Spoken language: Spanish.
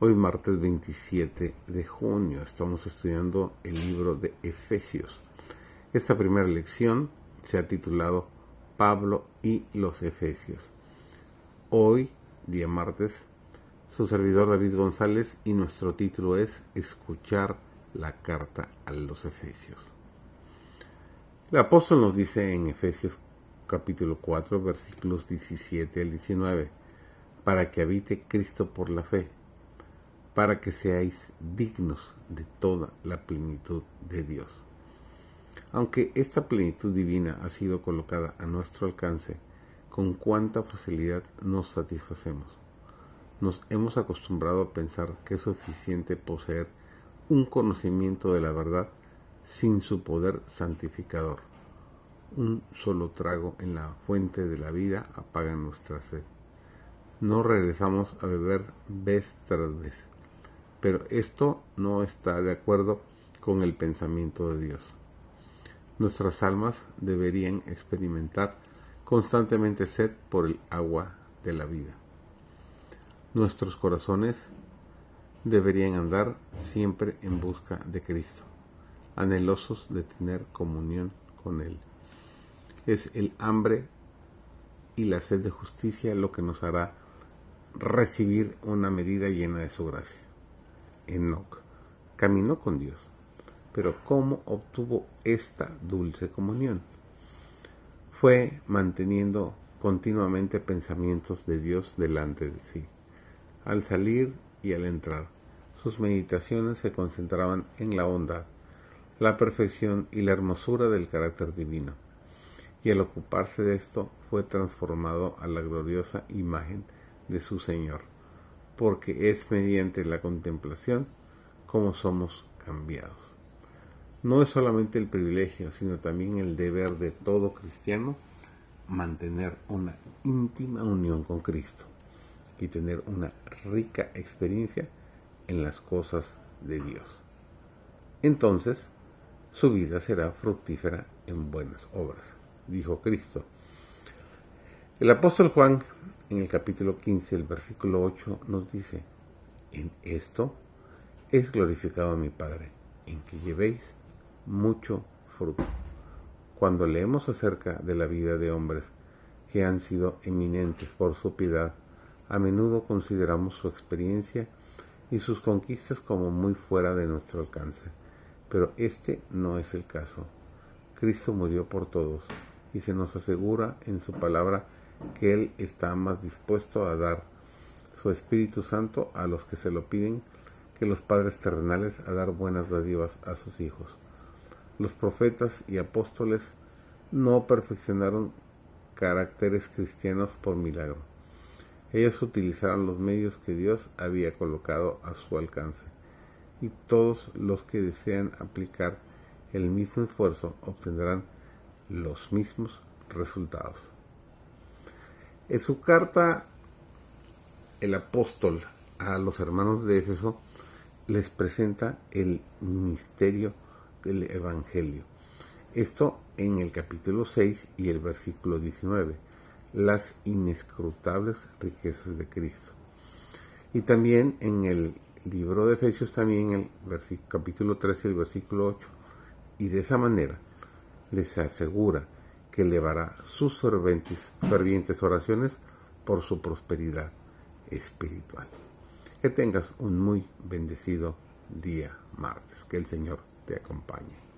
Hoy martes 27 de junio estamos estudiando el libro de Efesios. Esta primera lección se ha titulado Pablo y los Efesios. Hoy, día martes, su servidor David González y nuestro título es Escuchar la carta a los Efesios. El apóstol nos dice en Efesios capítulo 4 versículos 17 al 19, para que habite Cristo por la fe para que seáis dignos de toda la plenitud de Dios. Aunque esta plenitud divina ha sido colocada a nuestro alcance, con cuánta facilidad nos satisfacemos. Nos hemos acostumbrado a pensar que es suficiente poseer un conocimiento de la verdad sin su poder santificador. Un solo trago en la fuente de la vida apaga nuestra sed. No regresamos a beber vez tras vez pero esto no está de acuerdo con el pensamiento de Dios. Nuestras almas deberían experimentar constantemente sed por el agua de la vida. Nuestros corazones deberían andar siempre en busca de Cristo, anhelosos de tener comunión con Él. Es el hambre y la sed de justicia lo que nos hará recibir una medida llena de su gracia. Enoch caminó con Dios. Pero ¿cómo obtuvo esta dulce comunión? Fue manteniendo continuamente pensamientos de Dios delante de sí. Al salir y al entrar, sus meditaciones se concentraban en la bondad, la perfección y la hermosura del carácter divino. Y al ocuparse de esto fue transformado a la gloriosa imagen de su Señor porque es mediante la contemplación como somos cambiados. No es solamente el privilegio, sino también el deber de todo cristiano mantener una íntima unión con Cristo y tener una rica experiencia en las cosas de Dios. Entonces, su vida será fructífera en buenas obras, dijo Cristo. El apóstol Juan en el capítulo 15, el versículo 8 nos dice, en esto es glorificado mi Padre, en que llevéis mucho fruto. Cuando leemos acerca de la vida de hombres que han sido eminentes por su piedad, a menudo consideramos su experiencia y sus conquistas como muy fuera de nuestro alcance. Pero este no es el caso. Cristo murió por todos y se nos asegura en su palabra que Él está más dispuesto a dar su Espíritu Santo a los que se lo piden que los padres terrenales a dar buenas dádivas a sus hijos. Los profetas y apóstoles no perfeccionaron caracteres cristianos por milagro. Ellos utilizaron los medios que Dios había colocado a su alcance. Y todos los que desean aplicar el mismo esfuerzo obtendrán los mismos resultados. En su carta, el apóstol a los hermanos de Éfeso les presenta el misterio del Evangelio. Esto en el capítulo 6 y el versículo 19, las inescrutables riquezas de Cristo. Y también en el libro de Efesios, también el capítulo 13 y el versículo 8. Y de esa manera les asegura que elevará sus fervientes, fervientes oraciones por su prosperidad espiritual. Que tengas un muy bendecido día martes. Que el Señor te acompañe.